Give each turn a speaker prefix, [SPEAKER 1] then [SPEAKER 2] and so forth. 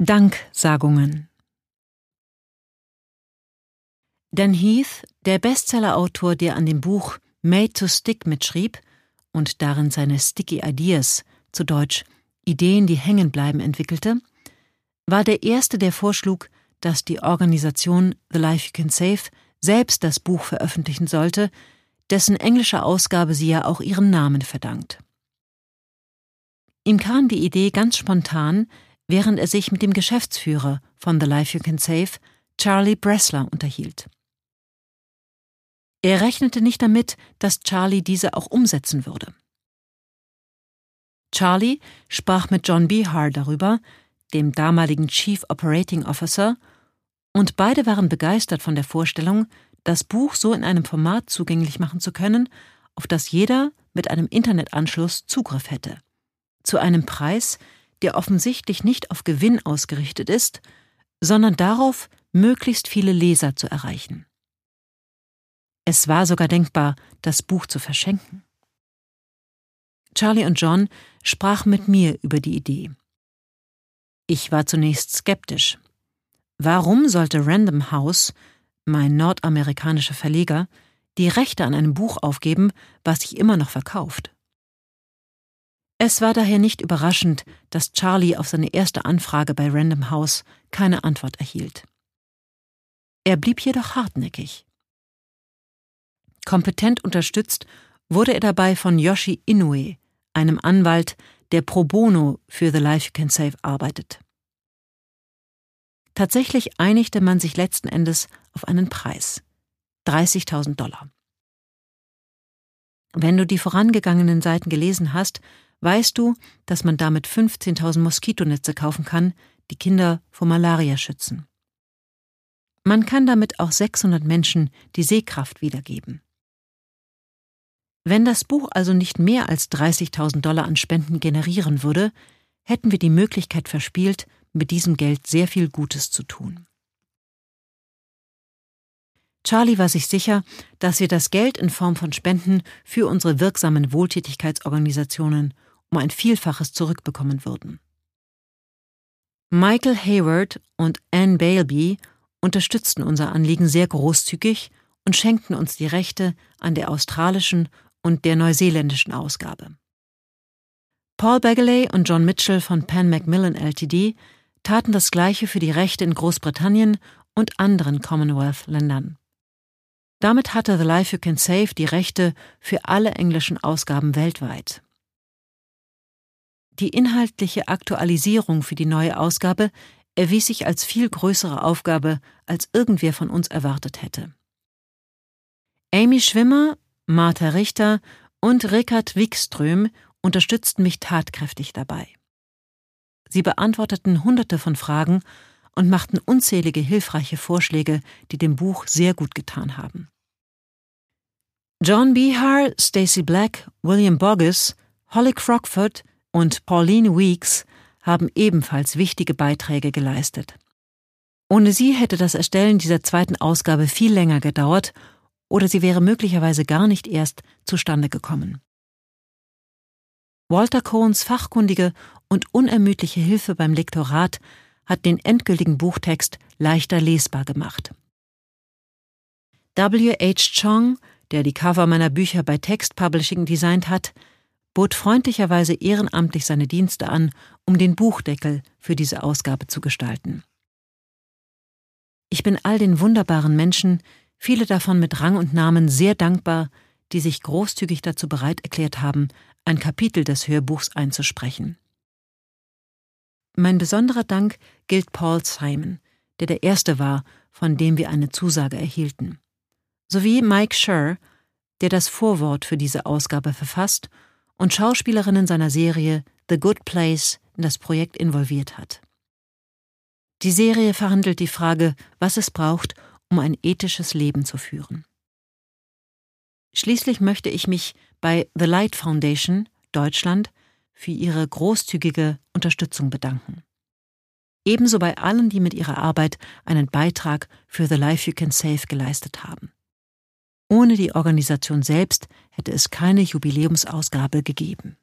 [SPEAKER 1] Danksagungen Dan Heath, der Bestsellerautor, der an dem Buch Made to Stick mitschrieb und darin seine Sticky Ideas, zu Deutsch Ideen, die hängen bleiben, entwickelte, war der erste, der vorschlug, dass die Organisation The Life You Can Save selbst das Buch veröffentlichen sollte, dessen englische Ausgabe sie ja auch ihren Namen verdankt. Ihm kam die Idee ganz spontan, während er sich mit dem Geschäftsführer von The Life You Can Save, Charlie Bressler, unterhielt. Er rechnete nicht damit, dass Charlie diese auch umsetzen würde. Charlie sprach mit John Behar darüber, dem damaligen Chief Operating Officer, und beide waren begeistert von der Vorstellung, das Buch so in einem Format zugänglich machen zu können, auf das jeder mit einem Internetanschluss Zugriff hätte. Zu einem Preis, der offensichtlich nicht auf Gewinn ausgerichtet ist, sondern darauf, möglichst viele Leser zu erreichen. Es war sogar denkbar, das Buch zu verschenken. Charlie und John sprachen mit mir über die Idee. Ich war zunächst skeptisch. Warum sollte Random House, mein nordamerikanischer Verleger, die Rechte an einem Buch aufgeben, was sich immer noch verkauft? Es war daher nicht überraschend, dass Charlie auf seine erste Anfrage bei Random House keine Antwort erhielt. Er blieb jedoch hartnäckig. Kompetent unterstützt wurde er dabei von Yoshi Inoue, einem Anwalt, der pro bono für The Life You Can Save arbeitet. Tatsächlich einigte man sich letzten Endes auf einen Preis 30.000 Dollar. Wenn du die vorangegangenen Seiten gelesen hast, weißt du, dass man damit 15.000 Moskitonetze kaufen kann, die Kinder vor Malaria schützen. Man kann damit auch 600 Menschen die Sehkraft wiedergeben. Wenn das Buch also nicht mehr als 30.000 Dollar an Spenden generieren würde, hätten wir die Möglichkeit verspielt, mit diesem Geld sehr viel Gutes zu tun. Charlie war sich sicher, dass wir das Geld in Form von Spenden für unsere wirksamen Wohltätigkeitsorganisationen um ein Vielfaches zurückbekommen würden. Michael Hayward und Anne Baleby unterstützten unser Anliegen sehr großzügig und schenkten uns die Rechte an der australischen und der neuseeländischen Ausgabe. Paul Bagley und John Mitchell von Pan Macmillan Ltd taten das Gleiche für die Rechte in Großbritannien und anderen Commonwealth-Ländern. Damit hatte The Life You Can Save die Rechte für alle englischen Ausgaben weltweit. Die inhaltliche Aktualisierung für die neue Ausgabe erwies sich als viel größere Aufgabe, als irgendwer von uns erwartet hätte. Amy Schwimmer, Martha Richter und Rickard Wikström unterstützten mich tatkräftig dabei. Sie beantworteten Hunderte von Fragen und machten unzählige hilfreiche Vorschläge, die dem Buch sehr gut getan haben. John Behar, Stacey Black, William Boggess, Holly Crockford und Pauline Weeks haben ebenfalls wichtige Beiträge geleistet. Ohne sie hätte das Erstellen dieser zweiten Ausgabe viel länger gedauert oder sie wäre möglicherweise gar nicht erst zustande gekommen. Walter Cohns fachkundige und unermüdliche Hilfe beim Lektorat hat den endgültigen Buchtext leichter lesbar gemacht. W. H. Chong, der die Cover meiner Bücher bei Text Publishing designt hat, bot freundlicherweise ehrenamtlich seine Dienste an, um den Buchdeckel für diese Ausgabe zu gestalten. Ich bin all den wunderbaren Menschen, viele davon mit Rang und Namen, sehr dankbar, die sich großzügig dazu bereit erklärt haben, ein Kapitel des Hörbuchs einzusprechen. Mein besonderer Dank gilt Paul Simon, der der Erste war, von dem wir eine Zusage erhielten, sowie Mike Scher, der das Vorwort für diese Ausgabe verfasst und Schauspielerinnen seiner Serie The Good Place in das Projekt involviert hat. Die Serie verhandelt die Frage, was es braucht, um ein ethisches Leben zu führen. Schließlich möchte ich mich bei The Light Foundation Deutschland für ihre großzügige Unterstützung bedanken. Ebenso bei allen, die mit ihrer Arbeit einen Beitrag für The Life You Can Save geleistet haben. Ohne die Organisation selbst hätte es keine Jubiläumsausgabe gegeben.